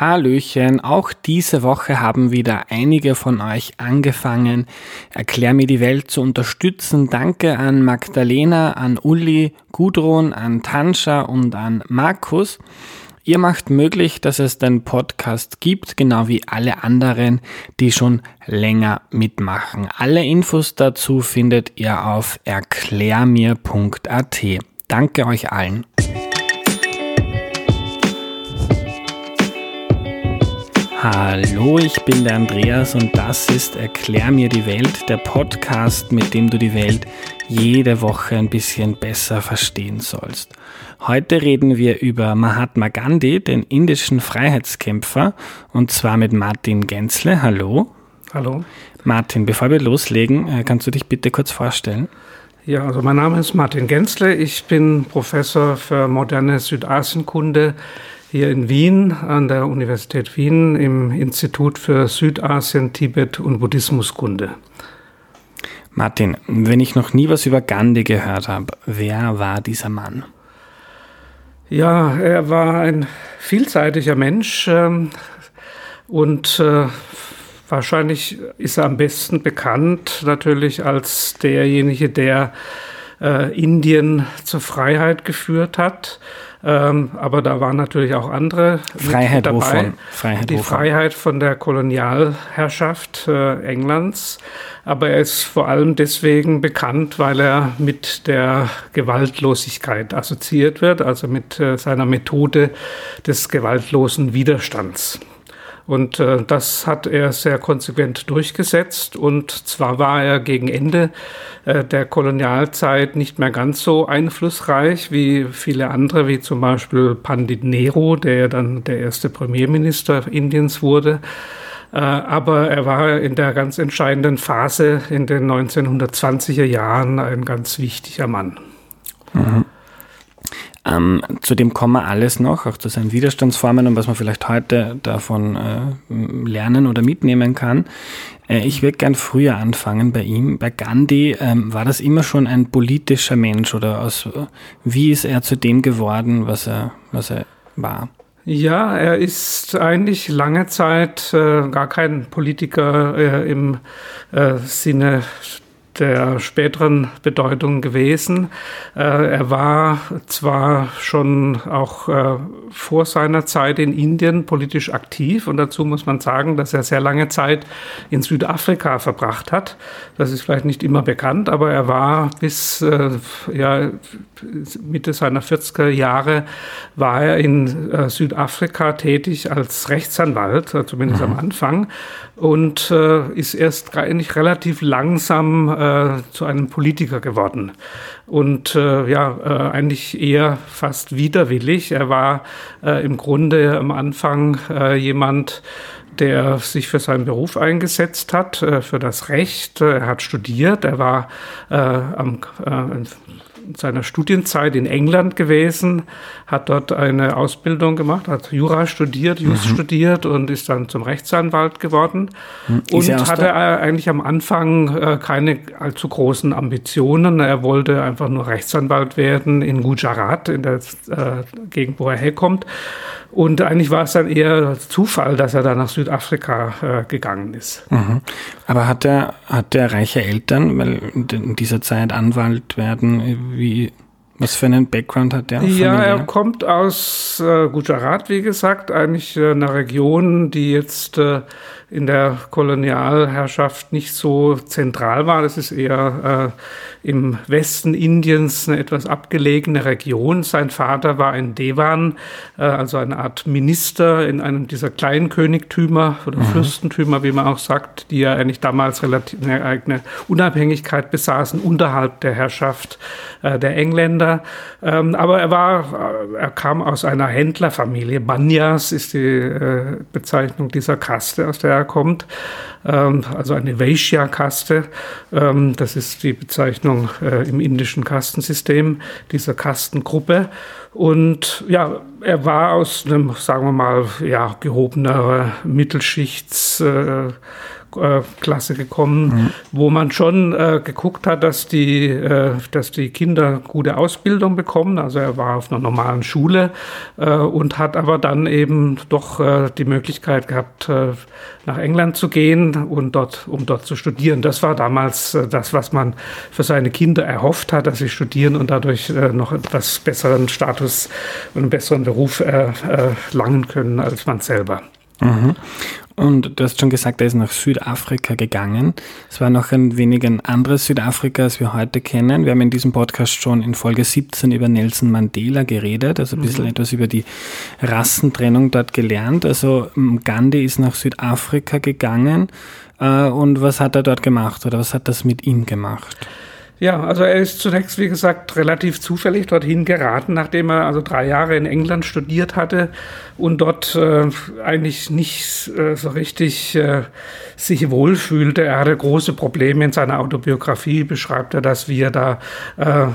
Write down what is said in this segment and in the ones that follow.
Hallöchen, auch diese Woche haben wieder einige von euch angefangen, Erklär mir die Welt zu unterstützen. Danke an Magdalena, an Uli, Gudrun, an Tanscha und an Markus. Ihr macht möglich, dass es den Podcast gibt, genau wie alle anderen, die schon länger mitmachen. Alle Infos dazu findet ihr auf erklärmir.at. Danke euch allen. Hallo, ich bin der Andreas und das ist Erklär mir die Welt, der Podcast, mit dem du die Welt jede Woche ein bisschen besser verstehen sollst. Heute reden wir über Mahatma Gandhi, den indischen Freiheitskämpfer, und zwar mit Martin Gensle. Hallo. Hallo. Martin, bevor wir loslegen, äh, kannst du dich bitte kurz vorstellen? Ja, also mein Name ist Martin Gensle. Ich bin Professor für moderne Südasienkunde hier in Wien an der Universität Wien im Institut für Südasien, Tibet und Buddhismuskunde. Martin, wenn ich noch nie was über Gandhi gehört habe, wer war dieser Mann? Ja, er war ein vielseitiger Mensch ähm, und äh, wahrscheinlich ist er am besten bekannt natürlich als derjenige, der äh, Indien zur Freiheit geführt hat ähm, aber da waren natürlich auch andere Freiheit dabei. Wovon? Freiheit die wovon? Freiheit von der Kolonialherrschaft äh, Englands. Aber er ist vor allem deswegen bekannt, weil er mit der Gewaltlosigkeit assoziiert wird, also mit äh, seiner Methode des gewaltlosen Widerstands. Und äh, das hat er sehr konsequent durchgesetzt. Und zwar war er gegen Ende äh, der Kolonialzeit nicht mehr ganz so einflussreich wie viele andere, wie zum Beispiel Pandit Nehru, der dann der erste Premierminister Indiens wurde. Äh, aber er war in der ganz entscheidenden Phase in den 1920er Jahren ein ganz wichtiger Mann. Mhm. Ähm, zu dem kommen wir alles noch, auch zu seinen Widerstandsformen und was man vielleicht heute davon äh, lernen oder mitnehmen kann. Äh, ich würde gern früher anfangen bei ihm. Bei Gandhi ähm, war das immer schon ein politischer Mensch oder aus, wie ist er zu dem geworden, was er, was er war? Ja, er ist eigentlich lange Zeit äh, gar kein Politiker äh, im äh, Sinne der späteren Bedeutung gewesen. Äh, er war zwar schon auch äh, vor seiner Zeit in Indien politisch aktiv und dazu muss man sagen, dass er sehr lange Zeit in Südafrika verbracht hat. Das ist vielleicht nicht immer bekannt, aber er war bis äh, ja, Mitte seiner 40er Jahre war er in Südafrika tätig als Rechtsanwalt, zumindest mhm. am Anfang, und ist erst eigentlich relativ langsam äh, zu einem Politiker geworden. Und äh, ja, äh, eigentlich eher fast widerwillig. Er war im Grunde am Anfang jemand, der sich für seinen Beruf eingesetzt hat, für das Recht. Er hat studiert, er war am seiner Studienzeit in England gewesen, hat dort eine Ausbildung gemacht, hat Jura studiert, Just mhm. studiert und ist dann zum Rechtsanwalt geworden. Mhm. Und hatte eigentlich am Anfang äh, keine allzu großen Ambitionen. Er wollte einfach nur Rechtsanwalt werden in Gujarat, in der äh, Gegend, wo er herkommt. Und eigentlich war es dann eher Zufall, dass er da nach Südafrika äh, gegangen ist. Mhm. Aber hat er, hat er reiche Eltern, weil in dieser Zeit Anwalt werden, wie, was für einen Background hat der? Ja, er kommt aus äh, Gujarat, wie gesagt, eigentlich äh, einer Region, die jetzt äh, in der Kolonialherrschaft nicht so zentral war. Das ist eher äh, im Westen Indiens eine etwas abgelegene Region. Sein Vater war ein Devan, äh, also eine Art Minister in einem dieser kleinen Königtümer oder mhm. Fürstentümer, wie man auch sagt, die ja eigentlich damals relativ eine eigene Unabhängigkeit besaßen unterhalb der Herrschaft äh, der Engländer. Ähm, aber er war, äh, er kam aus einer Händlerfamilie. Banyas ist die äh, Bezeichnung dieser Kaste, aus der kommt, ähm, also eine Vaishya-Kaste. Ähm, das ist die Bezeichnung äh, im indischen Kastensystem dieser Kastengruppe. Und ja, er war aus einem, sagen wir mal, ja, gehobener Mittelschichts- äh, Klasse gekommen, mhm. wo man schon äh, geguckt hat, dass die, äh, dass die Kinder gute Ausbildung bekommen. Also er war auf einer normalen Schule äh, und hat aber dann eben doch äh, die Möglichkeit gehabt, äh, nach England zu gehen und dort, um dort zu studieren. Das war damals das, was man für seine Kinder erhofft hat, dass sie studieren und dadurch noch etwas besseren Status und einen besseren Beruf erlangen können als man selber. Mhm. Und du hast schon gesagt, er ist nach Südafrika gegangen. Es war noch ein wenig ein anderes Südafrika, als wir heute kennen. Wir haben in diesem Podcast schon in Folge 17 über Nelson Mandela geredet, also ein bisschen mhm. etwas über die Rassentrennung dort gelernt. Also Gandhi ist nach Südafrika gegangen. Äh, und was hat er dort gemacht oder was hat das mit ihm gemacht? Ja, also er ist zunächst, wie gesagt, relativ zufällig dorthin geraten, nachdem er also drei Jahre in England studiert hatte und dort äh, eigentlich nicht äh, so richtig äh, sich wohlfühlte. Er hatte große Probleme in seiner Autobiografie, beschreibt er das, wie er da äh,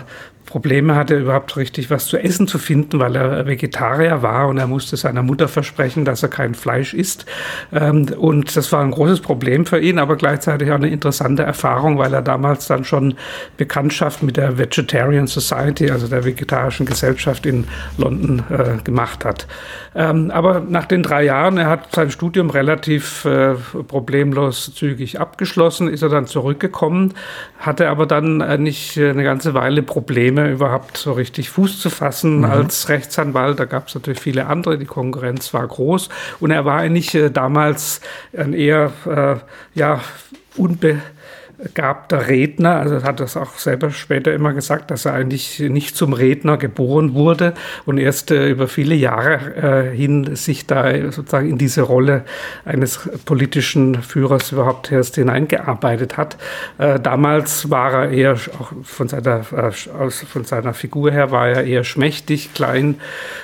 Probleme hatte, überhaupt richtig was zu essen zu finden, weil er Vegetarier war und er musste seiner Mutter versprechen, dass er kein Fleisch isst. Ähm, und das war ein großes Problem für ihn, aber gleichzeitig auch eine interessante Erfahrung, weil er damals dann schon Bekanntschaft mit der Vegetarian Society, also der vegetarischen Gesellschaft in London äh, gemacht hat. Ähm, aber nach den drei Jahren, er hat sein Studium relativ äh, problemlos zügig abgeschlossen, ist er dann zurückgekommen, hatte aber dann äh, nicht eine ganze Weile Probleme überhaupt so richtig Fuß zu fassen mhm. als Rechtsanwalt. Da gab es natürlich viele andere, die Konkurrenz war groß. Und er war eigentlich äh, damals ein eher äh, ja, unbe begabter Redner. Also hat das auch selber später immer gesagt, dass er eigentlich nicht zum Redner geboren wurde und erst äh, über viele Jahre äh, hin sich da sozusagen in diese Rolle eines politischen Führers überhaupt erst hineingearbeitet hat. Äh, damals war er eher auch von seiner, äh, aus, von seiner Figur her war er eher schmächtig, klein,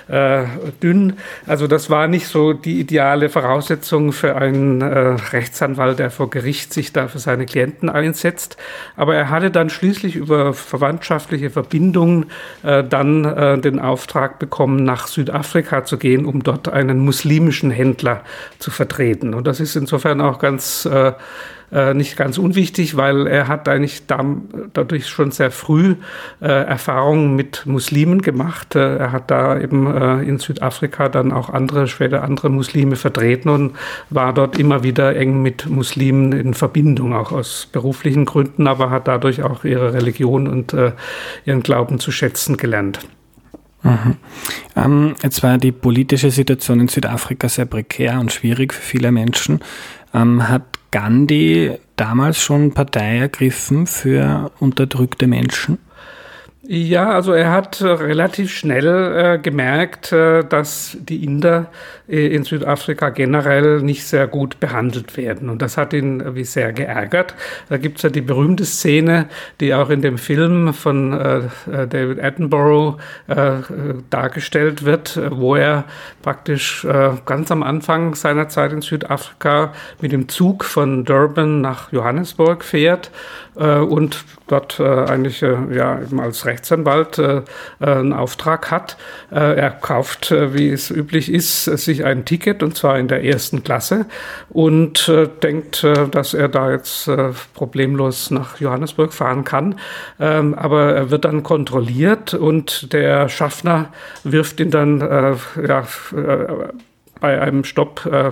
äh, dünn. Also das war nicht so die ideale Voraussetzung für einen äh, Rechtsanwalt, der vor Gericht sich da für seine Klienten einsetzt. Aber er hatte dann schließlich über verwandtschaftliche Verbindungen äh, dann äh, den Auftrag bekommen, nach Südafrika zu gehen, um dort einen muslimischen Händler zu vertreten. Und das ist insofern auch ganz äh, äh, nicht ganz unwichtig, weil er hat eigentlich da, dadurch schon sehr früh äh, Erfahrungen mit Muslimen gemacht. Äh, er hat da eben äh, in Südafrika dann auch andere, später andere Muslime vertreten und war dort immer wieder eng mit Muslimen in Verbindung, auch aus beruflichen Gründen, aber hat dadurch auch ihre Religion und ihren Glauben zu schätzen gelernt. Mhm. Ähm, jetzt war die politische Situation in Südafrika sehr prekär und schwierig für viele Menschen. Ähm, hat Gandhi damals schon Partei ergriffen für unterdrückte Menschen? Ja, also er hat äh, relativ schnell äh, gemerkt, äh, dass die Inder äh, in Südafrika generell nicht sehr gut behandelt werden. Und das hat ihn wie sehr geärgert. Da gibt es ja die berühmte Szene, die auch in dem Film von äh, äh, David Attenborough dargestellt wird, wo er praktisch ganz am Anfang seiner Zeit in Südafrika mit dem Zug von Durban nach Johannesburg fährt und dort eigentlich ja, eben als Rechtsanwalt einen Auftrag hat. er kauft, wie es üblich ist, sich ein Ticket und zwar in der ersten Klasse und äh, denkt, äh, dass er da jetzt äh, problemlos nach Johannesburg fahren kann. Ähm, aber er wird dann kontrolliert und der Schaffner wirft ihn dann äh, ja, äh, bei einem Stopp äh,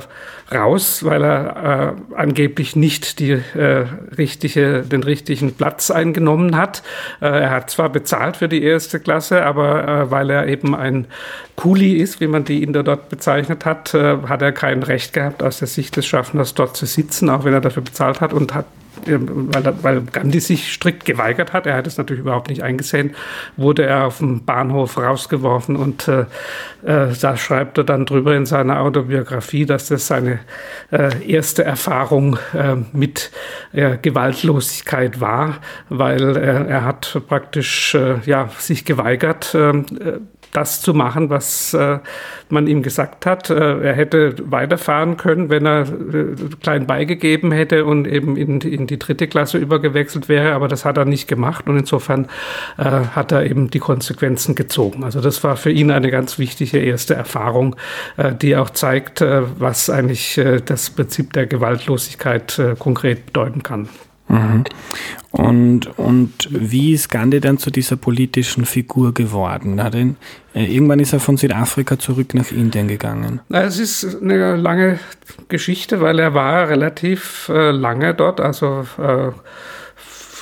raus, weil er äh, angeblich nicht die, äh, richtige, den richtigen Platz eingenommen hat. Äh, er hat zwar bezahlt für die erste Klasse, aber äh, weil er eben ein Kuli ist, wie man die da dort bezeichnet hat, äh, hat er kein Recht gehabt, aus der Sicht des Schaffners dort zu sitzen, auch wenn er dafür bezahlt hat und hat weil, weil Gandhi sich strikt geweigert hat, er hat es natürlich überhaupt nicht eingesehen, wurde er auf dem Bahnhof rausgeworfen und äh, äh, da schreibt er dann drüber in seiner Autobiografie, dass das seine äh, erste Erfahrung äh, mit äh, Gewaltlosigkeit war, weil er hat praktisch äh, ja, sich geweigert, das zu machen, was äh, man ihm gesagt hat. Äh, er hätte weiterfahren können, wenn er äh, klein beigegeben hätte und eben in, in, die dritte Klasse übergewechselt wäre, aber das hat er nicht gemacht und insofern äh, hat er eben die Konsequenzen gezogen. Also das war für ihn eine ganz wichtige erste Erfahrung, äh, die auch zeigt, äh, was eigentlich das Prinzip der Gewaltlosigkeit konkret bedeuten kann. Mhm. Und, und wie ist Gandhi dann zu dieser politischen Figur geworden? Hat ihn, äh, irgendwann ist er von Südafrika zurück nach Indien gegangen. Es ist eine lange Geschichte, weil er war relativ äh, lange dort, also äh,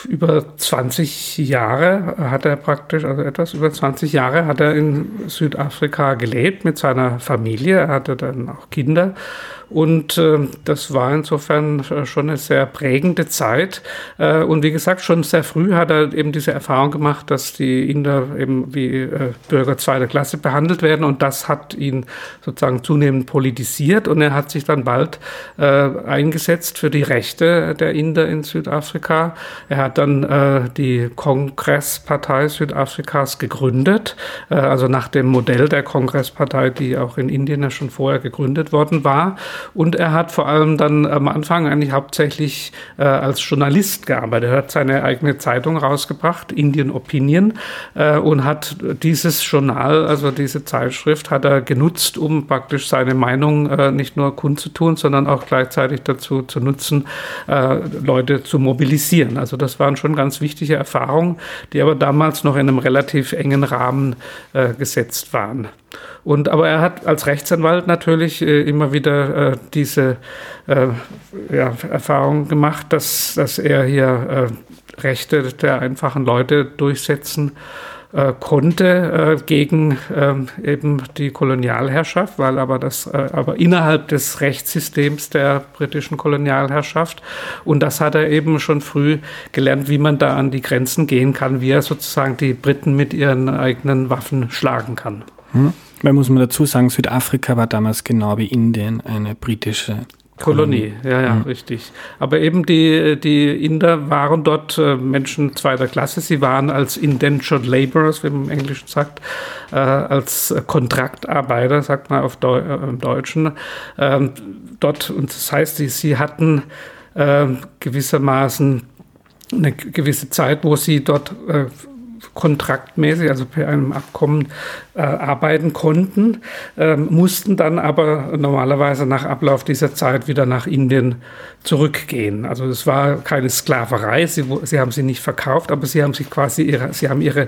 über 20 Jahre hat er praktisch, also etwas über 20 Jahre hat er in Südafrika gelebt mit seiner Familie. Er hatte dann auch Kinder und äh, das war insofern schon eine sehr prägende Zeit. Äh, und wie gesagt, schon sehr früh hat er eben diese Erfahrung gemacht, dass die Inder eben wie äh, Bürger zweiter Klasse behandelt werden. Und das hat ihn sozusagen zunehmend politisiert. Und er hat sich dann bald äh, eingesetzt für die Rechte der Inder in Südafrika. Er hat dann äh, die Kongresspartei Südafrikas gegründet, äh, also nach dem Modell der Kongresspartei, die auch in Indien ja schon vorher gegründet worden war. Und er hat vor allem dann am Anfang eigentlich hauptsächlich äh, als Journalist gearbeitet. Er hat seine eigene Zeitung rausgebracht, Indian Opinion, äh, und hat dieses Journal, also diese Zeitschrift, hat er genutzt, um praktisch seine Meinung äh, nicht nur kundzutun, sondern auch gleichzeitig dazu zu nutzen, äh, Leute zu mobilisieren. Also das waren schon ganz wichtige Erfahrungen, die aber damals noch in einem relativ engen Rahmen äh, gesetzt waren. Und, aber er hat als Rechtsanwalt natürlich äh, immer wieder äh, diese äh, ja, Erfahrung gemacht, dass, dass er hier äh, Rechte der einfachen Leute durchsetzen äh, konnte äh, gegen ähm, eben die Kolonialherrschaft, weil aber das aber innerhalb des Rechtssystems der britischen Kolonialherrschaft und das hat er eben schon früh gelernt, wie man da an die Grenzen gehen kann, wie er sozusagen die Briten mit ihren eigenen Waffen schlagen kann. Hm. Weil muss man dazu sagen, Südafrika war damals genau wie Indien eine britische Kolonie, ja, ja, mhm. richtig. Aber eben die, die Inder waren dort äh, Menschen zweiter Klasse. Sie waren als Indentured Laborers, wie man im Englischen sagt, äh, als Kontraktarbeiter, sagt man auf Deu äh, im Deutschen, ähm, dort. Und das heißt, sie, sie hatten äh, gewissermaßen eine gewisse Zeit, wo sie dort kontraktmäßig, also per einem Abkommen äh, arbeiten konnten, äh, mussten dann aber normalerweise nach Ablauf dieser Zeit wieder nach Indien zurückgehen. Also es war keine Sklaverei, sie, sie haben sie nicht verkauft, aber sie haben sich quasi ihre, sie haben ihre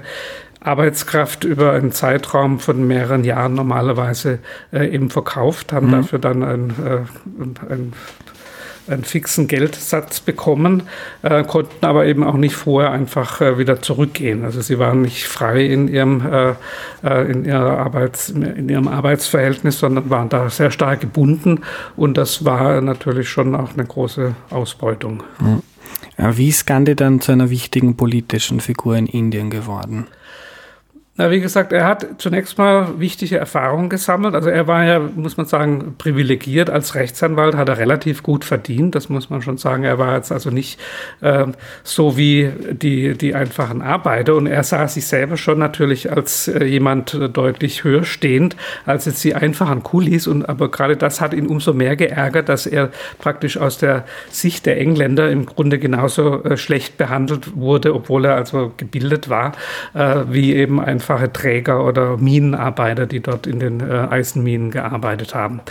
Arbeitskraft über einen Zeitraum von mehreren Jahren normalerweise äh, eben verkauft, haben mhm. dafür dann ein, äh, ein einen fixen Geldsatz bekommen, äh, konnten aber eben auch nicht vorher einfach äh, wieder zurückgehen. Also sie waren nicht frei in ihrem, äh, äh in, ihrer Arbeits-, in ihrem Arbeitsverhältnis, sondern waren da sehr stark gebunden und das war natürlich schon auch eine große Ausbeutung. Ja, wie ist Gandhi dann zu einer wichtigen politischen Figur in Indien geworden? Na, wie gesagt, er hat zunächst mal wichtige Erfahrungen gesammelt. Also er war ja, muss man sagen, privilegiert als Rechtsanwalt, hat er relativ gut verdient. Das muss man schon sagen. Er war jetzt also nicht äh, so wie die, die einfachen Arbeiter. Und er sah sich selber schon natürlich als äh, jemand deutlich höher stehend als jetzt die einfachen Kulis. Und aber gerade das hat ihn umso mehr geärgert, dass er praktisch aus der Sicht der Engländer im Grunde genauso äh, schlecht behandelt wurde, obwohl er also gebildet war, äh, wie eben ein einfache Träger oder Minenarbeiter, die dort in den äh, Eisenminen gearbeitet haben.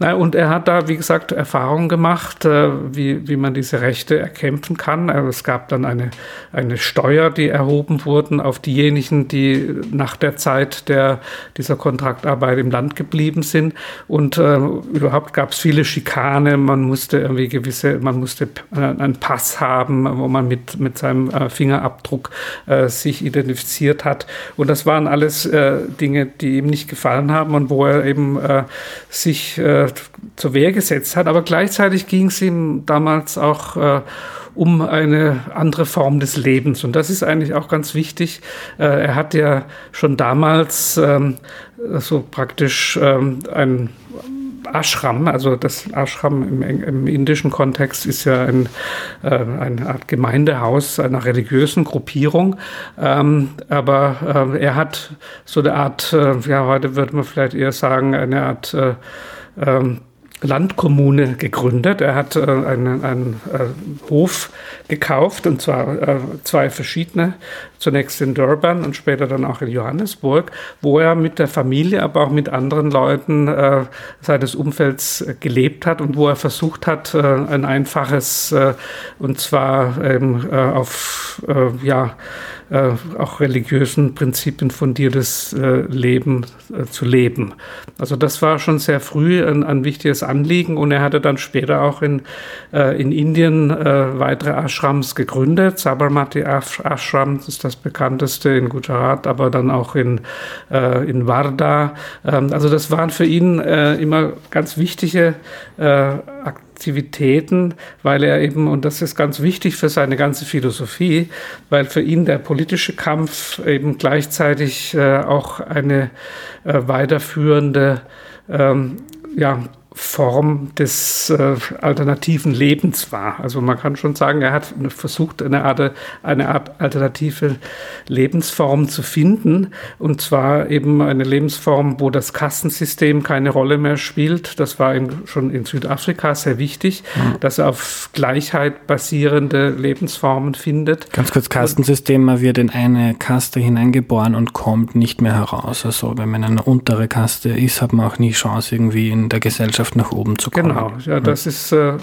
Na, und er hat da, wie gesagt, Erfahrungen gemacht, äh, wie, wie man diese Rechte erkämpfen kann. Also es gab dann eine, eine Steuer, die erhoben wurden auf diejenigen, die nach der Zeit der, dieser Kontraktarbeit im Land geblieben sind. Und äh, überhaupt gab es viele Schikane. Man musste irgendwie gewisse, man musste äh, einen Pass haben, wo man mit, mit seinem äh, Fingerabdruck äh, sich identifiziert hat. Und das waren alles äh, Dinge, die ihm nicht gefallen haben und wo er eben sich zur Wehr gesetzt hat. Aber gleichzeitig ging es ihm damals auch äh, um eine andere Form des Lebens. Und das ist eigentlich auch ganz wichtig. Äh, er hat ja schon damals ähm, so praktisch ähm, ein Ashram, also das Ashram im, im indischen Kontext ist ja ein, äh, eine Art Gemeindehaus einer religiösen Gruppierung. Ähm, aber äh, er hat so eine Art, äh, ja, heute würde man vielleicht eher sagen, eine Art äh, ähm, Landkommune gegründet. Er hat äh, einen, einen äh, Hof gekauft, und zwar äh, zwei verschiedene, zunächst in Durban und später dann auch in Johannesburg, wo er mit der Familie, aber auch mit anderen Leuten äh, seines Umfelds gelebt hat und wo er versucht hat, äh, ein einfaches, äh, und zwar ähm, auf, ja, äh, auch religiösen Prinzipien fundiertes äh, Leben äh, zu leben. Also das war schon sehr früh ein, ein, wichtiges Anliegen und er hatte dann später auch in, äh, in Indien äh, weitere Ashrams gegründet. Sabarmati Ashram ist das bekannteste in Gujarat, aber dann auch in, äh, in Varda. Ähm, also das waren für ihn immer ganz wichtige Aktivitäten Aktivitäten, weil er eben, und das ist ganz wichtig für seine ganze Philosophie, weil für ihn der politische Kampf eben gleichzeitig äh, auch eine äh, weiterführende ähm, ja, Form des äh, alternativen Lebens war. Also man kann schon sagen, er hat versucht, eine Art, eine Art alternative Lebensform zu finden. Und zwar eben eine Lebensform, wo das Kastensystem keine Rolle mehr spielt. Das war ihm schon in Südafrika sehr wichtig, mhm. dass er auf Gleichheit basierende Lebensformen findet. Ganz kurz, Kastensystem, man wird in eine Kaste hineingeboren und kommt nicht mehr heraus. Also wenn man eine untere Kaste ist, hat man auch nie Chance, irgendwie in der Gesellschaft Gesellschaft nach oben zu kommen. Genau, ja, das ist äh,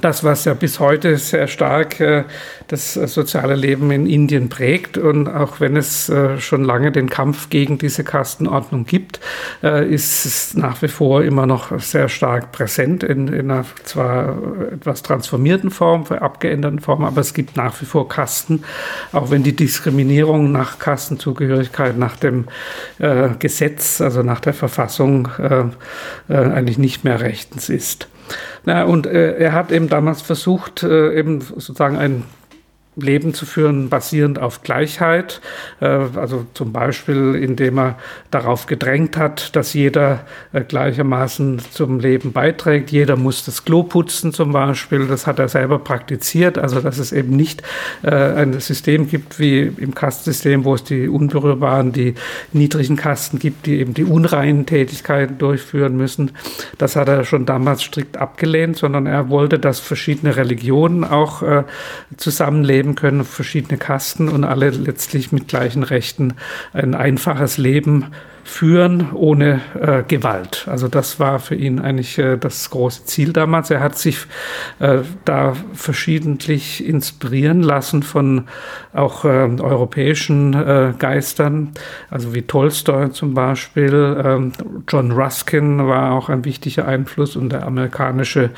das, was ja bis heute sehr stark äh, das äh, soziale Leben in Indien prägt. Und auch wenn es äh, schon lange den Kampf gegen diese Kastenordnung gibt, äh, ist es nach wie vor immer noch sehr stark präsent in, in einer zwar etwas transformierten Form, abgeänderten Form, aber es gibt nach wie vor Kasten, auch wenn die Diskriminierung nach Kastenzugehörigkeit, nach dem äh, Gesetz, also nach der Verfassung äh, eigentlich nicht mehr rechtens ist. Na, und äh, er hat eben damals versucht, äh, eben sozusagen ein Leben zu führen, basierend auf Gleichheit. Äh, also zum Beispiel, indem er darauf gedrängt hat, dass jeder äh, gleichermaßen zum Leben beiträgt. Jeder muss das Klo putzen zum Beispiel. Das hat er selber praktiziert. Also dass es eben nicht äh, ein System gibt wie im Kastensystem, wo es die unberührbaren, die niedrigen Kasten gibt, die eben die unreinen Tätigkeiten durchführen müssen. Das hat er schon damals strikt abgelehnt, sondern er wollte, dass verschiedene Religionen auch zusammenleben leben können, verschiedene Kasten und alle letztlich mit gleichen Rechten ein einfaches Leben führen ohne äh, Gewalt. Also das war für ihn eigentlich äh, das große Ziel damals. Er hat sich äh, da verschiedentlich inspirieren lassen von auch äh, europäischen äh, Geistern, also wie Tolstoy zum Beispiel. Ähm, John Ruskin war auch ein wichtiger Einfluss und der amerikanische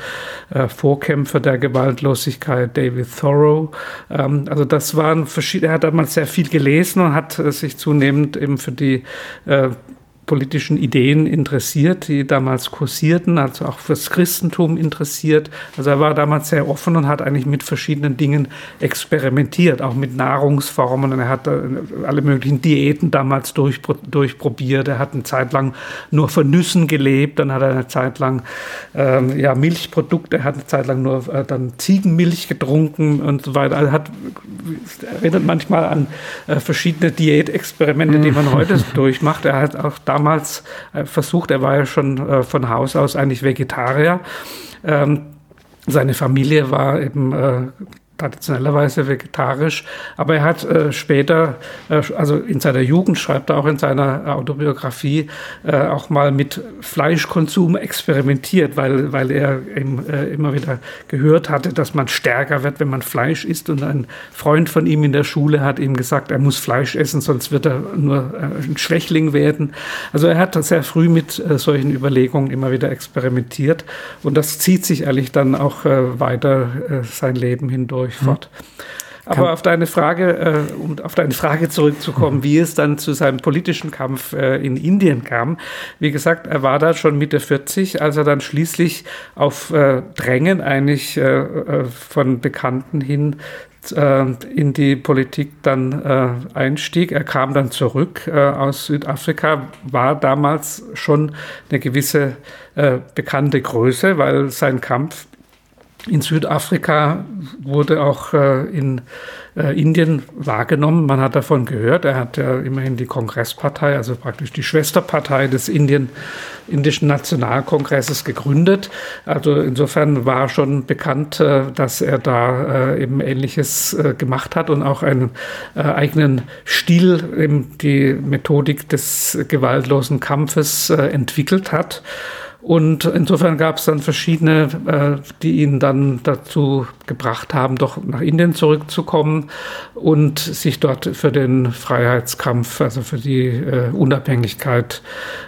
äh, Vorkämpfer der Gewaltlosigkeit, David Thoreau. Ähm, also das waren verschiedene, er hat damals sehr viel gelesen und hat sich zunehmend eben für die politischen Ideen interessiert, die damals kursierten, also auch fürs Christentum interessiert. Also er war damals sehr offen und hat eigentlich mit verschiedenen Dingen experimentiert, auch mit Nahrungsformen. Und er hat äh, alle möglichen Diäten damals durch, durchprobiert. Er hat eine Zeit lang nur von Nüssen gelebt, dann hat er eine Zeit lang ähm, ja, Milchprodukte, er hat eine Zeit lang nur äh, dann Ziegenmilch getrunken und so weiter. Er hat, erinnert manchmal an äh, verschiedene Diätexperimente, die man heute durchmacht. Er hat auch da damals äh, versucht. Er war ja schon äh, von Haus aus eigentlich Vegetarier. Ähm, seine Familie war eben äh, traditionellerweise vegetarisch, aber er hat äh, später, äh, also in seiner Jugend schreibt er auch in seiner Autobiografie, äh, auch mal mit Fleischkonsum experimentiert, weil, weil er eben, äh, immer wieder gehört hatte, dass man stärker wird, wenn man Fleisch isst. Und ein Freund von ihm in der Schule hat ihm gesagt, er muss Fleisch essen, sonst wird er nur äh, ein Schwächling werden. Also er hat sehr früh mit äh, solchen Überlegungen immer wieder experimentiert und das zieht sich ehrlich dann auch weiter sein Leben hindurch ich fort. Aber auf deine Frage, äh, um auf deine Frage zurückzukommen, wie es dann zu seinem politischen Kampf äh, in Indien kam. Wie gesagt, er war da schon Mitte 40, als er dann schließlich auf äh, Drängen eigentlich äh, äh, von Bekannten hin äh, in die Politik dann einstieg. Er kam dann zurück aus Südafrika, war damals schon eine gewisse bekannte Größe, weil sein Kampf in Südafrika wurde auch äh, in äh, Indien wahrgenommen. Man hat davon gehört. Er hat ja immerhin die Kongresspartei, also praktisch die Schwesterpartei des Indien, indischen Nationalkongresses gegründet. Also insofern war schon bekannt, äh, dass er da äh, eben Ähnliches äh, gemacht hat und auch einen äh, eigenen Stil, eben die Methodik des gewaltlosen Kampfes entwickelt hat. Und insofern gab es dann verschiedene, äh, die ihn dann dazu gebracht haben, doch nach Indien zurückzukommen und sich dort für den Freiheitskampf, also für die äh, Unabhängigkeit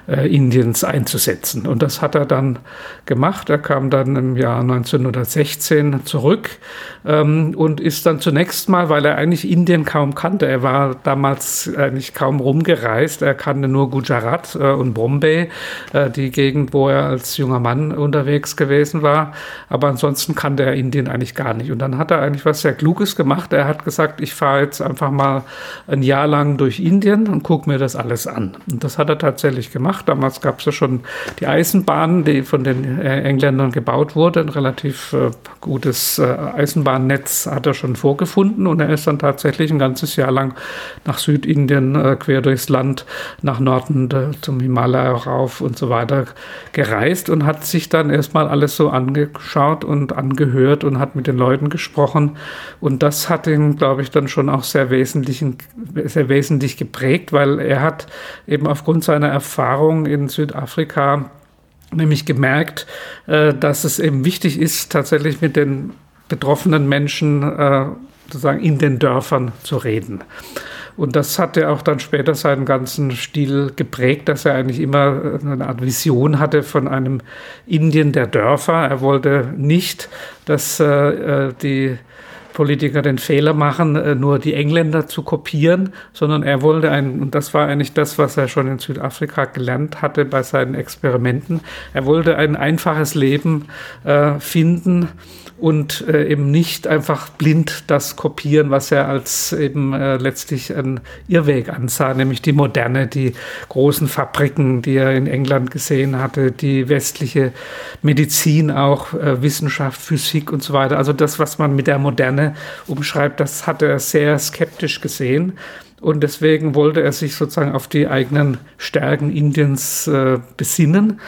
äh, Indiens einzusetzen. Und das hat er dann gemacht. Er kam dann im Jahr 1916 zurück ähm, und ist dann zunächst mal, weil er eigentlich Indien kaum kannte, er war damals eigentlich kaum rumgereist, er kannte nur Gujarat äh, und Bombay, äh, die Gegend, wo er als junger Mann unterwegs gewesen war. Aber ansonsten kannte er Indien eigentlich gar nicht. Und dann hat er eigentlich was sehr Kluges gemacht. Er hat gesagt, ich fahre jetzt einfach mal ein Jahr lang durch Indien und gucke mir das alles an. Und das hat er tatsächlich gemacht. Damals gab es ja schon die Eisenbahn, die von den äh, Engländern gebaut wurde. Ein relativ äh, gutes äh, Eisenbahnnetz hat er schon vorgefunden. Und er ist dann tatsächlich ein ganzes Jahr lang nach Südindien äh, quer durchs Land, nach Norden äh, zum Himalaya rauf und so weiter gereist gereist und hat sich dann erstmal alles so angeschaut und angehört und hat mit den Leuten gesprochen. Und das hat ihn, glaube ich, dann schon auch sehr wesentlich, sehr wesentlich geprägt, weil er hat eben aufgrund seiner Erfahrung in Südafrika nämlich gemerkt, äh, dass es eben wichtig ist, tatsächlich mit den betroffenen Menschen äh, sozusagen in den Dörfern zu reden. Und das hat er auch dann später seinen ganzen Stil geprägt, dass er eigentlich immer äh, eine Art Vision hatte von einem Indien der Dörfer. Er wollte nicht, dass äh, äh die Politiker den Fehler machen, äh, nur die Engländer zu kopieren, sondern er wollte ein, und das war eigentlich das, was er schon in Südafrika gelernt hatte bei seinen Experimenten, er wollte ein einfaches Leben äh, finden, und äh, eben nicht einfach blind das kopieren, was er als eben letztlich ein Irrweg ansah, nämlich die Moderne, die großen Fabriken, die er in England gesehen hatte, die westliche Medizin auch, Wissenschaft, Physik und so weiter. Also das, was man mit der Moderne umschreibt, das hat er sehr skeptisch gesehen. Und deswegen wollte er sich sozusagen auf die eigenen Stärken Indiens äh, besinnen.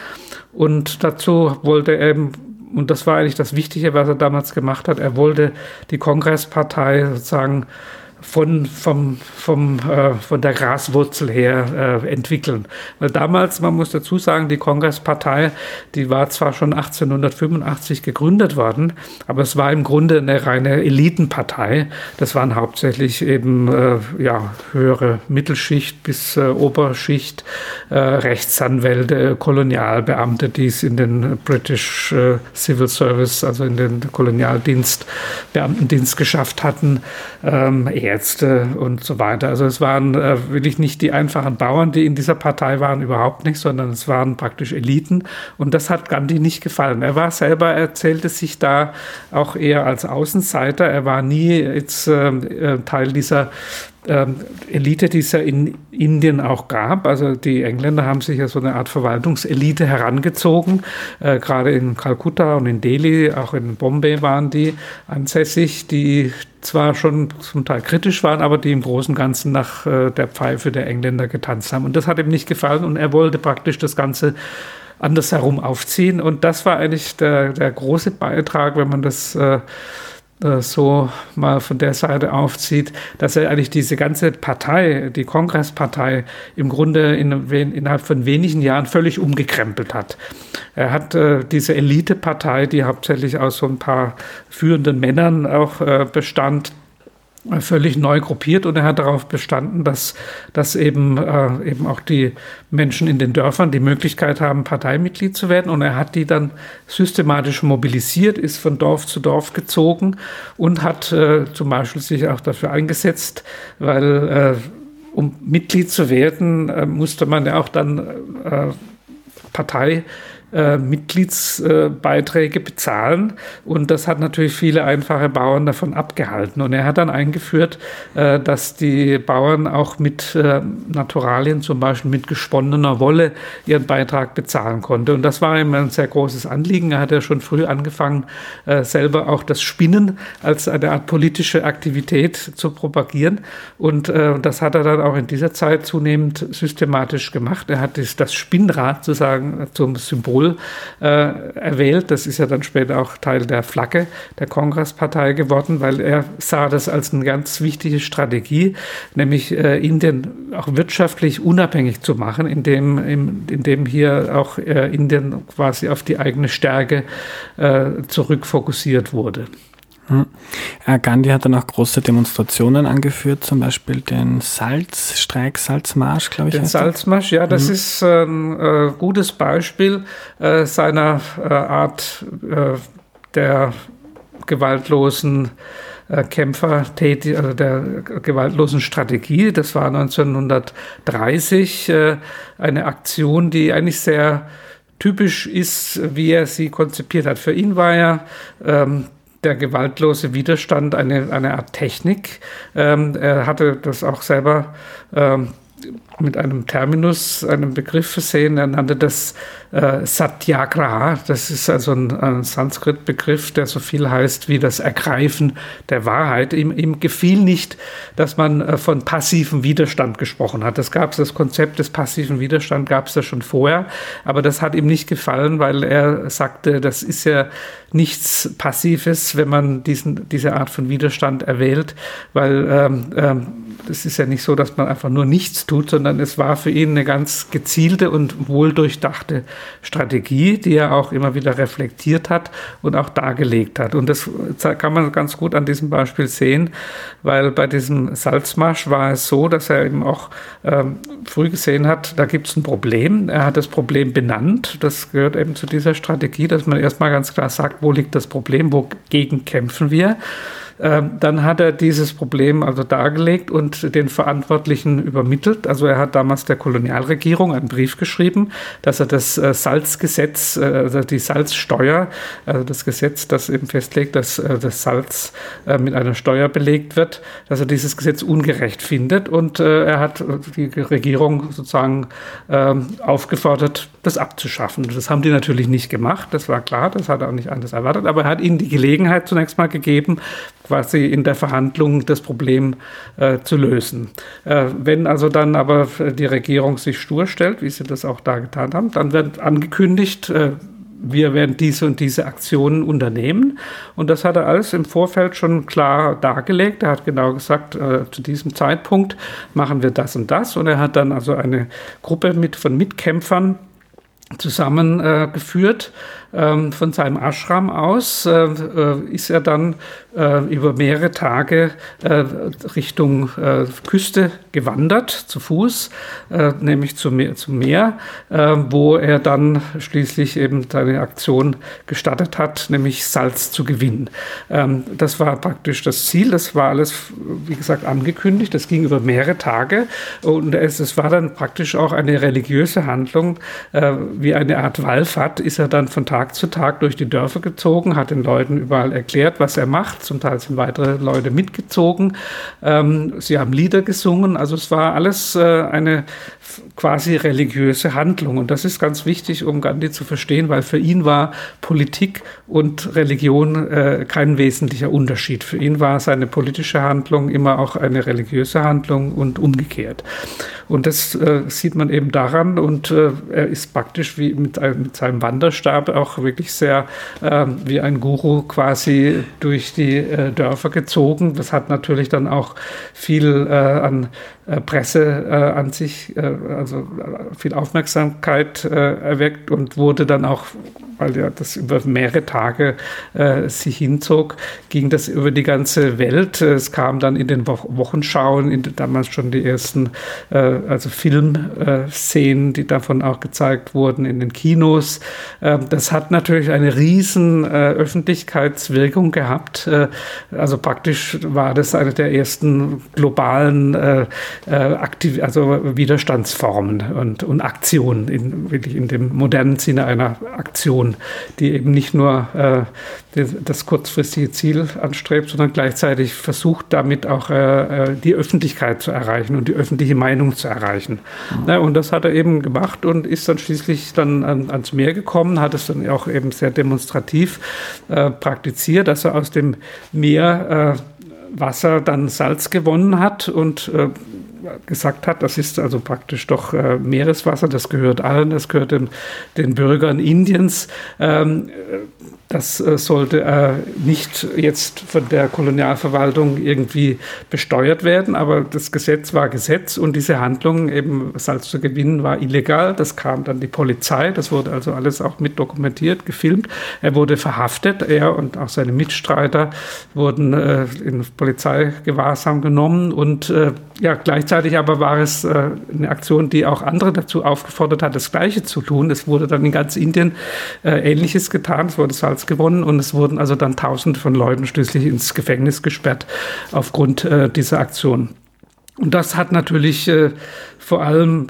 Und dazu wollte er eben und das war eigentlich das Wichtige, was er damals gemacht hat. Er wollte die Kongresspartei sozusagen von, vom, vom, äh, von der Graswurzel her äh, entwickeln. Weil damals, man muss dazu sagen, die Kongresspartei, die war zwar schon 1885 gegründet worden, aber es war im Grunde eine reine Elitenpartei. Das waren hauptsächlich eben äh, ja, höhere Mittelschicht bis äh, Oberschicht, äh, Rechtsanwälte, Kolonialbeamte, die es in den British äh, Civil Service, also in den Kolonialdienst, Beamtendienst geschafft hatten. Ähm, Ärzte und so weiter. Also es waren äh, wirklich nicht die einfachen Bauern, die in dieser Partei waren, überhaupt nicht, sondern es waren praktisch Eliten. Und das hat Gandhi nicht gefallen. Er war selber, erzählte sich da auch eher als Außenseiter. Er war nie jetzt äh, äh Teil dieser ähm, Elite, die es ja in Indien auch gab. Also die Engländer haben sich ja so eine Art Verwaltungselite herangezogen. Äh, gerade in Kalkutta und in Delhi, auch in Bombay waren die ansässig, die zwar schon zum Teil kritisch waren, aber die im Großen und Ganzen nach äh, der Pfeife der Engländer getanzt haben. Und das hat ihm nicht gefallen und er wollte praktisch das Ganze andersherum aufziehen. Und das war eigentlich der, der große Beitrag, wenn man das äh, so mal von der Seite aufzieht, dass er eigentlich diese ganze Partei, die Kongresspartei, im Grunde in, innerhalb von wenigen Jahren völlig umgekrempelt hat. Er hat äh, diese Elitepartei, die hauptsächlich aus so ein paar führenden Männern auch äh, bestand, völlig neu gruppiert und er hat darauf bestanden, dass, dass eben, äh, eben auch die Menschen in den Dörfern die Möglichkeit haben, Parteimitglied zu werden. Und er hat die dann systematisch mobilisiert, ist von Dorf zu Dorf gezogen und hat äh, zum Beispiel sich auch dafür eingesetzt, weil äh, um Mitglied zu werden, äh, musste man ja auch dann äh, Partei äh, Mitgliedsbeiträge bezahlen. Und das hat natürlich viele einfache Bauern davon abgehalten. Und er hat dann eingeführt, äh, dass die Bauern auch mit äh, Naturalien, zum Beispiel mit gesponnener Wolle, ihren Beitrag bezahlen konnten. Und das war ihm ein sehr großes Anliegen. Er hat ja schon früh angefangen, selber auch das Spinnen als eine Art politische Aktivität zu propagieren. Und das hat er dann auch in dieser Zeit zunehmend systematisch gemacht. Er hat das Spinnrad sozusagen zum Symbol äh, erwählt. Das ist ja dann später auch Teil der Flagge der Kongresspartei geworden, weil er sah das als eine ganz wichtige Strategie, nämlich äh, Indien auch wirtschaftlich unabhängig zu machen, indem, indem hier auch äh, Indien quasi auf die eigene Stärke äh, zurückfokussiert wurde. Hm. Äh, Gandhi hat dann auch große Demonstrationen angeführt, zum Beispiel den Salzstreik, Salzmarsch, glaube ich. Den Salzmarsch, ja, das mhm. ist ein äh, gutes Beispiel äh, seiner äh, Art äh, der gewaltlosen äh, Kämpfer also der gewaltlosen Strategie. Das war 1930 eine Aktion, die eigentlich sehr typisch ist, wie er sie konzipiert hat. Für ihn war ja ähm, der gewaltlose Widerstand eine, eine Art Technik. Ähm, er hatte das auch selber ähm, mit einem Terminus, einem Begriff versehen. Er nannte das äh, Satyagraha. Das ist also ein, ein Sanskrit-Begriff, der so viel heißt wie das Ergreifen der Wahrheit. Ihm, ihm gefiel nicht, dass man äh, von passivem Widerstand gesprochen hat. Das gab es, das Konzept des passiven Widerstands gab es ja schon vorher, aber das hat ihm nicht gefallen, weil er sagte, das ist ja nichts Passives, wenn man diesen, diese Art von Widerstand erwählt, weil ähm, ähm, es ist ja nicht so, dass man einfach nur nichts tut, sondern es war für ihn eine ganz gezielte und wohldurchdachte Strategie, die er auch immer wieder reflektiert hat und auch dargelegt hat. Und das kann man ganz gut an diesem Beispiel sehen, weil bei diesem Salzmarsch war es so, dass er eben auch ähm, früh gesehen hat, da gibt es ein Problem. Er hat das Problem benannt. Das gehört eben zu dieser Strategie, dass man erstmal ganz klar sagt, wo liegt das Problem, wogegen kämpfen wir. Ähm, dann hat er dieses Problem also dargelegt und den Verantwortlichen übermittelt. Also er hat damals der Kolonialregierung einen Brief geschrieben, dass er das äh, Salzgesetz, äh, also die Salzsteuer, also das Gesetz, das eben festlegt, dass äh, das Salz mit einer Steuer belegt wird, dass er dieses Gesetz ungerecht findet. Und er hat die Regierung sozusagen ähm, aufgefordert, das abzuschaffen. Das haben die natürlich nicht gemacht, das war klar, das hat er auch nicht anders erwartet, aber er hat ihnen die Gelegenheit zunächst mal gegeben, quasi in der Verhandlung das Problem äh, zu lösen. Äh, wenn also dann aber die Regierung sich stur stellt, wie sie das auch da getan haben, dann wird angekündigt, äh, wir werden diese und diese Aktionen unternehmen. Und das hat er alles im Vorfeld schon klar dargelegt. Er hat genau gesagt, äh, zu diesem Zeitpunkt machen wir das und das. Und er hat dann also eine Gruppe mit, von Mitkämpfern zusammengeführt. Ähm, von seinem Ashram aus äh, äh, ist er dann äh, über mehrere Tage Richtung Küste gewandert, zu Fuß, nämlich zum Meer, zum Meer wo er dann schließlich eben seine Aktion gestartet hat, nämlich Salz zu gewinnen. Ähm, das war praktisch das Ziel, das war alles, wie gesagt, angekündigt, das ging über mehrere Tage und es, es war dann praktisch auch eine religiöse Handlung, wie eine Art Wallfahrt ist er dann von Tag Tag zu Tag durch die Dörfer gezogen, hat den Leuten überall erklärt, was er macht. Zum Teil sind weitere Leute mitgezogen. Ähm, sie haben Lieder gesungen. Also es war alles äh, eine quasi religiöse Handlung. Und das ist ganz wichtig, um Gandhi zu verstehen, weil für ihn war Politik und Religion äh, kein wesentlicher Unterschied. Für ihn war seine politische Handlung immer auch eine religiöse Handlung und umgekehrt. Und das äh, sieht man eben daran. Und äh, er ist praktisch wie mit, mit, seinem Wanderstab auch wirklich sehr äh, wie ein Guru quasi durch die äh, Dörfer gezogen. Das hat natürlich dann auch viel äh, an Presse an sich, also viel Aufmerksamkeit erweckt und wurde dann auch weil ja das über mehrere Tage äh, sich hinzog, ging das über die ganze Welt. Es kam dann in den Wo Wochenschauen, in, damals schon die ersten äh, also Filmszenen, die davon auch gezeigt wurden in den Kinos. Äh, das hat natürlich eine riesen äh, Öffentlichkeitswirkung gehabt. Äh, also praktisch war das eine der ersten globalen äh, Aktiv also Widerstands Lebensformen und, und Aktionen, in, wirklich in dem modernen Sinne einer Aktion, die eben nicht nur äh, das kurzfristige Ziel anstrebt, sondern gleichzeitig versucht, damit auch äh, äh, die Öffentlichkeit zu erreichen und die öffentliche Meinung zu erreichen. Mhm. Ja, und das hat er eben gemacht und ist dann schließlich dann an, ans Meer gekommen, hat es dann auch eben sehr demonstrativ äh, praktiziert, dass er aus dem Meer äh, Wasser dann Salz gewonnen hat und äh, gesagt hat, das ist also praktisch doch äh, Meereswasser, das gehört allen, das gehört den, den Bürgern Indiens. Ähm, das äh, sollte äh, nicht jetzt von der Kolonialverwaltung irgendwie besteuert werden, aber das Gesetz war Gesetz und diese Handlung, eben Salz zu gewinnen, war illegal. Das kam dann die Polizei, das wurde also alles auch mit dokumentiert, gefilmt. Er wurde verhaftet, er und auch seine Mitstreiter wurden äh, in Polizeigewahrsam genommen und äh, ja, gleichzeitig aber war es äh, eine Aktion, die auch andere dazu aufgefordert hat, das Gleiche zu tun. Es wurde dann in ganz Indien äh, Ähnliches getan. Es wurde Salz gewonnen und es wurden also dann Tausende von Leuten schließlich ins Gefängnis gesperrt aufgrund äh, dieser Aktion. Und das hat natürlich äh, vor allem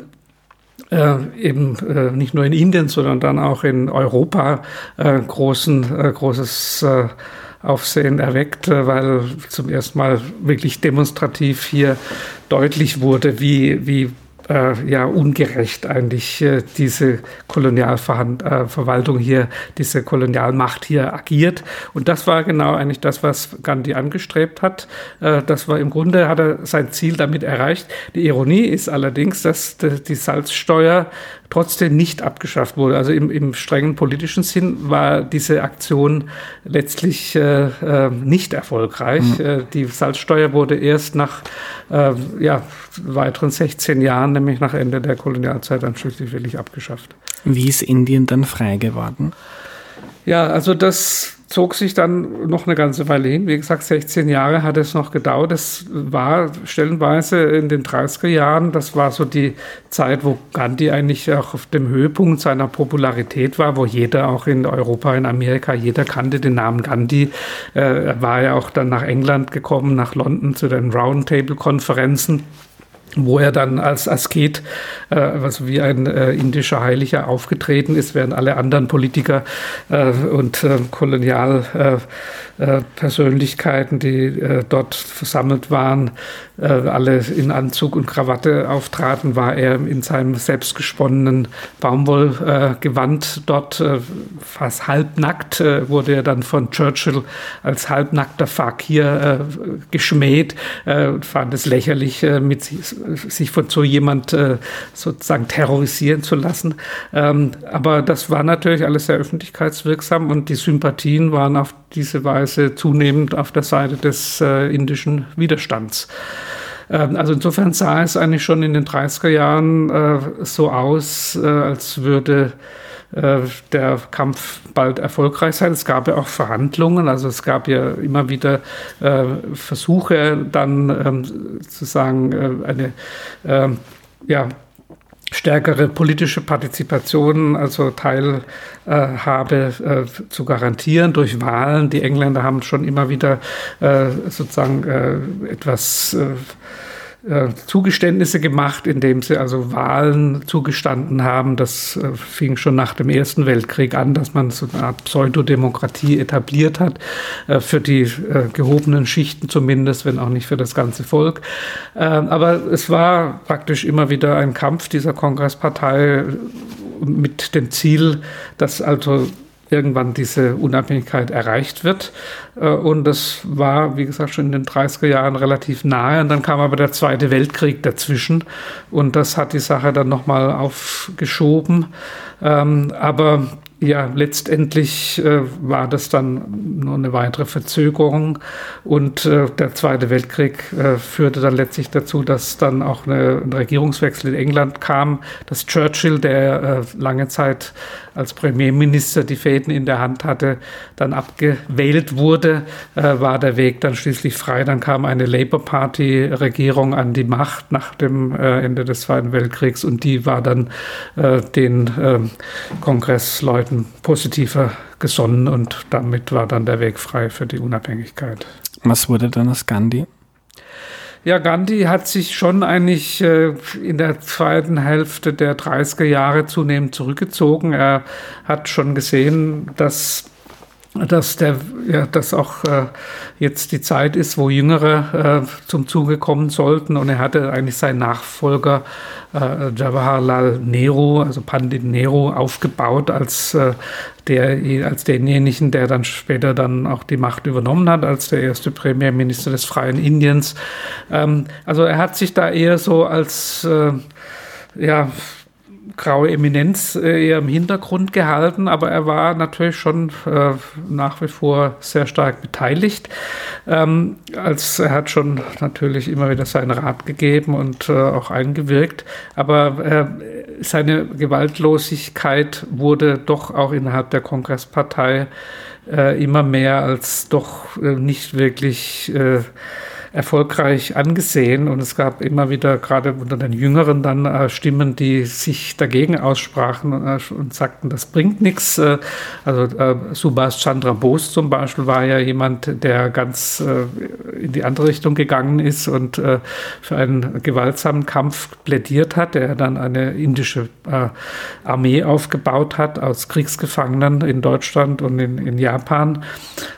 äh, eben äh, nicht nur in Indien, sondern dann auch in Europa äh, großen, äh, großes äh, Aufsehen erweckt, weil zum ersten Mal wirklich demonstrativ hier deutlich wurde, wie, wie äh, ja ungerecht eigentlich äh, diese Kolonialverwaltung äh, hier, diese Kolonialmacht hier agiert. Und das war genau eigentlich das, was Gandhi angestrebt hat. Äh, das war im Grunde, hat er sein Ziel damit erreicht. Die Ironie ist allerdings, dass die Salzsteuer trotzdem nicht abgeschafft wurde. Also im, im strengen politischen Sinn war diese Aktion letztlich äh, äh, nicht erfolgreich. Mhm. Äh, die Salzsteuer wurde erst nach äh, ja, weiteren 16 Jahren, nämlich nach Ende der Kolonialzeit, dann schließlich wirklich abgeschafft. Wie ist Indien dann frei geworden? Ja, also das zog sich dann noch eine ganze Weile hin. Wie gesagt, 16 Jahre hat es noch gedauert. Das war stellenweise in den 30er Jahren, das war so die Zeit, wo Gandhi eigentlich auch auf dem Höhepunkt seiner Popularität war, wo jeder auch in Europa, in Amerika, jeder kannte den Namen Gandhi. Äh, er war ja auch dann nach England gekommen, nach London zu den Roundtable-Konferenzen wo er dann als Asket, äh, also wie ein äh, indischer Heiliger aufgetreten ist, während alle anderen Politiker äh, und äh, Kolonialpersönlichkeiten, die äh, dort versammelt waren, äh, alle in Anzug und Krawatte auftraten, war er in seinem selbstgesponnenen Baumwollgewand dort fast halbnackt, wurde er dann von Churchill als halbnackter Fakir geschmäht, fand es lächerlich mit sich von so jemand äh, sozusagen terrorisieren zu lassen. Ähm, aber das war natürlich alles sehr öffentlichkeitswirksam und die Sympathien waren auf diese Weise zunehmend auf der Seite des äh, indischen Widerstands. Ähm, also insofern sah es eigentlich schon in den 30er Jahren äh, so aus, als würde der Kampf bald erfolgreich sein. Es gab ja auch Verhandlungen, also es gab ja immer wieder äh, Versuche, dann ähm, sozusagen äh, eine äh, ja, stärkere politische Partizipation, also Teilhabe äh, zu garantieren durch Wahlen. Die Engländer haben schon immer wieder äh, sozusagen äh, etwas äh, äh, Zugeständnisse gemacht, indem sie also Wahlen zugestanden haben. Das äh, fing schon nach dem Ersten Weltkrieg an, dass man so eine Art Pseudodemokratie etabliert hat, äh, für die äh, gehobenen Schichten zumindest, wenn auch nicht für das ganze Volk. Ähm, aber es war praktisch immer wieder ein Kampf dieser Kongresspartei mit dem Ziel, dass also irgendwann diese Unabhängigkeit erreicht wird. Äh, und das war, wie gesagt, schon in den 30er Jahren relativ nahe. Und dann kam aber der Zweite Weltkrieg dazwischen. Und das hat die Sache dann nochmal aufgeschoben. Ähm, aber ja, letztendlich äh, war das dann nur eine weitere Verzögerung und äh, der Zweite Weltkrieg äh, führte dann letztlich dazu, dass dann auch eine, ein Regierungswechsel in England kam, dass Churchill, der äh, lange Zeit als Premierminister die Fäden in der Hand hatte, dann abgewählt wurde, äh, war der Weg dann schließlich frei. Dann kam eine Labour Party Regierung an die Macht nach dem äh, Ende des Zweiten Weltkriegs und die war dann den Kongressleuten Seiten positiver gesonnen und damit war dann der Weg frei für die Unabhängigkeit. Was wurde dann aus Gandhi? Ja, Gandhi hat sich schon eigentlich äh, in der zweiten Hälfte der 30er Jahre zunehmend zurückgezogen. Er hat schon gesehen, dass dass der ja, dass auch äh, jetzt die Zeit ist, wo Jüngere äh, zum Zuge kommen sollten und er hatte eigentlich seinen Nachfolger äh, Jawaharlal Nehru, also Pandit Nehru, aufgebaut als äh, der als denjenigen, der dann später dann auch die Macht übernommen hat, als der erste Premierminister des freien Indiens. Ähm, also er hat sich da eher so als äh, ja graue Eminenz äh, eher im Hintergrund gehalten, aber er war natürlich schon äh, nach wie vor sehr stark beteiligt. Ähm, als er hat schon natürlich immer wieder seinen Rat gegeben und äh, auch eingewirkt, aber äh, seine Gewaltlosigkeit wurde doch auch innerhalb der Kongresspartei äh, immer mehr als doch äh, nicht wirklich erfolgreich angesehen und es gab immer wieder gerade unter den Jüngeren dann äh, Stimmen, die sich dagegen aussprachen und, äh, und sagten, das bringt nichts. Äh, also äh, Subhas Chandra Bose zum Beispiel war ja jemand, der ganz äh, in die andere Richtung gegangen ist und äh, für einen gewaltsamen Kampf plädiert hat, der dann eine indische Armee aufgebaut hat aus Kriegsgefangenen in Deutschland und in, in Japan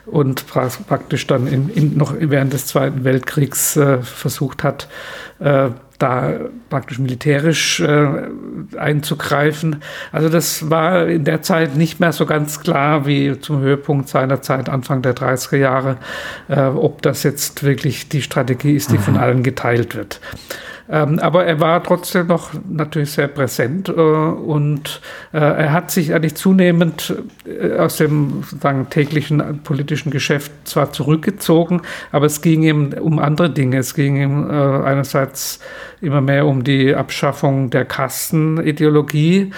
und praktisch dann in, in, noch während des Zweiten Weltkriegs Weltkriegs äh, versucht hat, äh, da praktisch militärisch äh, einzugreifen. Also das war in der Zeit nicht mehr so ganz klar wie zum Höhepunkt seiner Zeit, Anfang der 30er Jahre, äh, ob das jetzt wirklich die Strategie ist, die mhm. von allen geteilt wird. Ähm, aber er war trotzdem noch natürlich sehr präsent äh, und äh, er hat sich eigentlich zunehmend äh, aus dem sozusagen täglichen politischen Geschäft zwar zurückgezogen, aber es ging ihm um andere Dinge. Es ging ihm äh, einerseits immer mehr um die Abschaffung der Kastenideologie.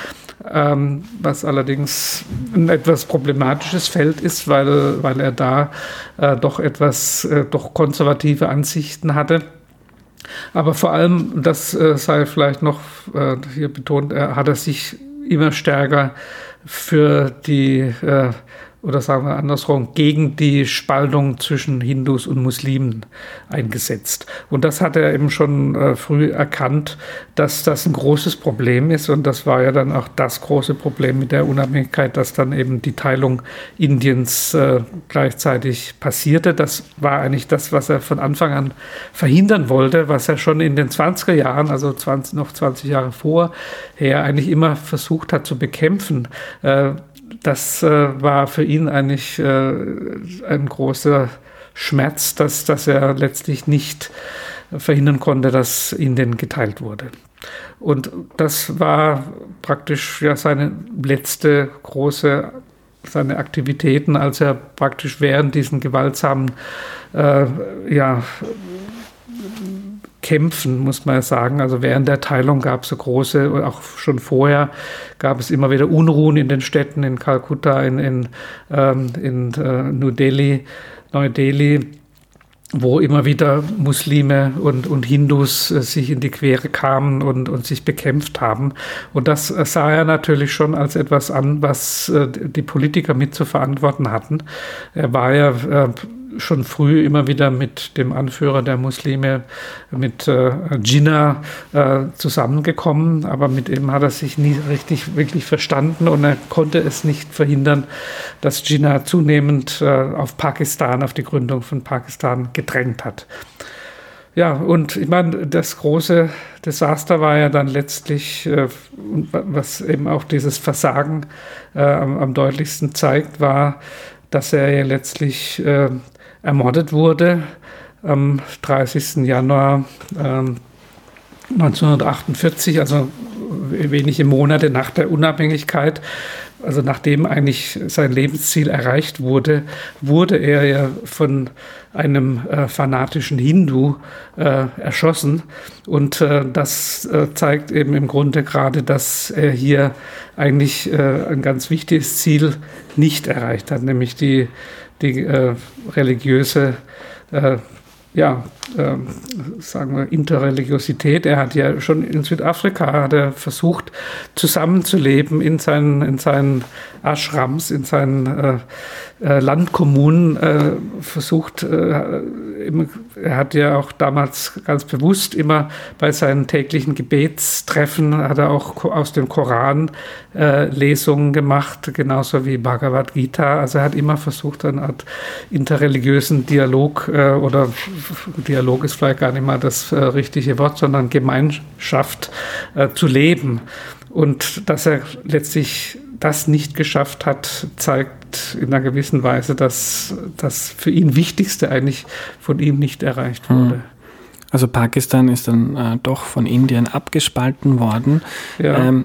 Ähm, was allerdings ein etwas problematisches Feld ist, weil, weil er da äh, doch etwas äh, doch konservative Ansichten hatte. Aber vor allem, das äh, sei vielleicht noch äh, hier betont, er hat er sich immer stärker für die äh, oder sagen wir andersrum, gegen die Spaltung zwischen Hindus und Muslimen eingesetzt. Und das hat er eben schon äh, früh erkannt, dass das ein großes Problem ist. Und das war ja dann auch das große Problem mit der Unabhängigkeit, dass dann eben die Teilung Indiens äh, gleichzeitig passierte. Das war eigentlich das, was er von Anfang an verhindern wollte, was er schon in den 20er Jahren, also 20, noch 20 Jahre vorher, eigentlich immer versucht hat zu bekämpfen. Äh, das äh, war für ihn eigentlich äh, ein großer Schmerz, dass, dass er letztlich nicht verhindern konnte, dass Indien geteilt wurde. Und das war praktisch ja seine letzte große seine Aktivitäten, als er praktisch während diesen gewaltsamen äh, ja, Kämpfen, muss man sagen. Also während der Teilung gab es so große, auch schon vorher gab es immer wieder Unruhen in den Städten, in Kalkutta, in, in, ähm, in äh, New Delhi, Neu-Delhi, wo immer wieder Muslime und, und Hindus äh, sich in die Quere kamen und, und sich bekämpft haben. Und das äh, sah er natürlich schon als etwas an, was äh, die Politiker mit zu verantworten hatten. Er war ja äh, schon früh immer wieder mit dem Anführer der Muslime, mit äh, Jinnah, äh, zusammengekommen, aber mit ihm hat er sich nie richtig wirklich verstanden und er konnte es nicht verhindern, dass Jinnah zunehmend äh, auf Pakistan, auf die Gründung von Pakistan gedrängt hat. Ja, und ich meine, das große Desaster war ja dann letztlich, äh, was eben auch dieses Versagen äh, am, am, deutlichsten zeigt, war, dass er ja letztlich äh, ermordet wurde am 30. Januar ähm, 1948, also wenige Monate nach der Unabhängigkeit, also nachdem eigentlich sein Lebensziel erreicht wurde, wurde er ja von einem äh, fanatischen Hindu äh, erschossen. Und äh, das äh, zeigt eben im Grunde gerade, dass er hier eigentlich äh, ein ganz wichtiges Ziel nicht erreicht hat, nämlich die die äh, religiöse äh, ja, äh, sagen wir, Interreligiosität. Er hat ja schon in Südafrika hat er versucht, zusammenzuleben in seinen, in seinen Ashrams, in seinen äh, äh, Landkommunen äh, versucht, äh, er hat ja auch damals ganz bewusst immer bei seinen täglichen Gebetstreffen, hat er auch aus dem Koran äh, Lesungen gemacht, genauso wie Bhagavad Gita. Also er hat immer versucht, eine Art interreligiösen Dialog äh, oder Dialog ist vielleicht gar nicht mal das richtige Wort, sondern Gemeinschaft zu leben. Und dass er letztlich das nicht geschafft hat, zeigt in einer gewissen Weise, dass das für ihn Wichtigste eigentlich von ihm nicht erreicht hm. wurde. Also Pakistan ist dann äh, doch von Indien abgespalten worden. Ja. Ähm,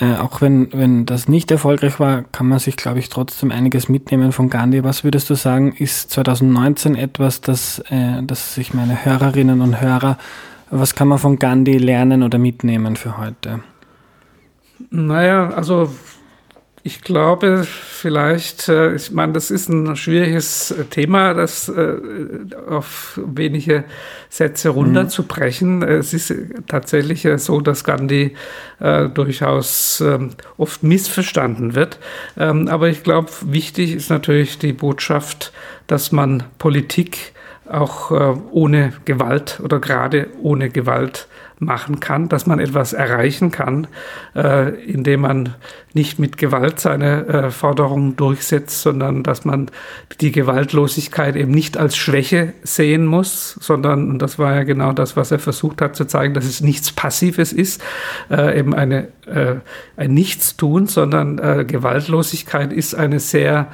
äh, auch wenn, wenn das nicht erfolgreich war, kann man sich, glaube ich, trotzdem einiges mitnehmen von Gandhi. Was würdest du sagen, ist 2019 etwas, das, äh, das sich meine Hörerinnen und Hörer, was kann man von Gandhi lernen oder mitnehmen für heute? Naja, also ich glaube, vielleicht, äh, ich meine, das ist ein schwieriges äh, Thema, das äh, auf wenige Sätze runterzubrechen. Mhm. Es ist tatsächlich so, dass Gandhi durchaus ähm, oft missverstanden wird. Ähm, aber ich glaube, wichtig ist natürlich die Botschaft, dass man Politik auch ohne Gewalt oder gerade ohne Gewalt machen kann, dass man etwas erreichen kann, äh, indem man nicht mit Gewalt seine äh, Forderungen durchsetzt, sondern dass man die Gewaltlosigkeit eben nicht als Schwäche sehen muss, sondern, und das war ja genau das, was er versucht hat zu zeigen, dass es nichts Passives ist, äh, eben eine, äh, ein Nichtstun, sondern äh, Gewaltlosigkeit ist eine sehr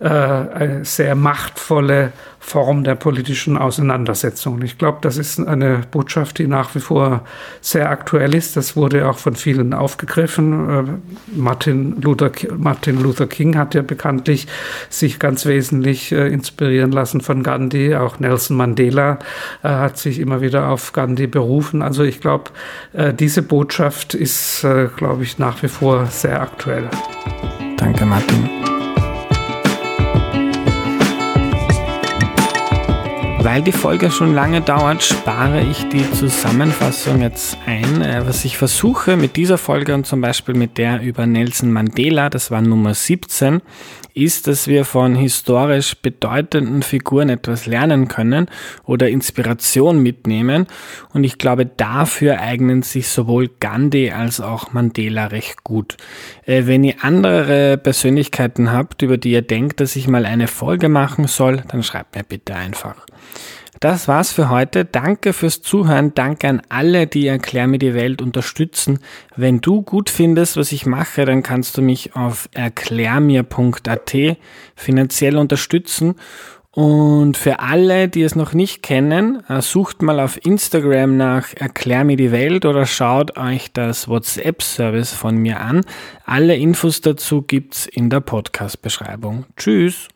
eine sehr machtvolle Form der politischen Auseinandersetzung. Ich glaube, das ist eine Botschaft, die nach wie vor sehr aktuell ist. Das wurde auch von vielen aufgegriffen. Äh, Martin Luther, Martin Luther King hat ja bekanntlich sich ganz wesentlich äh, inspirieren lassen von Gandhi. Auch Nelson Mandela hat sich immer wieder auf Gandhi berufen. Also ich glaube, diese Botschaft ist, glaube ich, nach wie vor sehr aktuell. Danke, Martin. Weil die Folge schon lange dauert, spare ich die Zusammenfassung jetzt ein. Äh, was ich versuche mit dieser Folge und zum Beispiel mit der über Nelson Mandela, das war Nummer 17, ist, dass wir von historisch bedeutenden Figuren etwas lernen können oder Inspiration mitnehmen. Und ich glaube, dafür eignen sich sowohl Gandhi als auch Mandela recht gut. Äh, wenn ihr andere Persönlichkeiten habt, über die ihr denkt, dass ich mal eine Folge machen soll, dann schreibt mir bitte einfach. Das war's für heute. Danke fürs Zuhören. Danke an alle, die Erklär mir die Welt unterstützen. Wenn du gut findest, was ich mache, dann kannst du mich auf erklärmir.at finanziell unterstützen. Und für alle, die es noch nicht kennen, äh, sucht mal auf Instagram nach Erklär mir die Welt oder schaut euch das WhatsApp-Service von mir an. Alle Infos dazu gibt's in der Podcast-Beschreibung. Tschüss.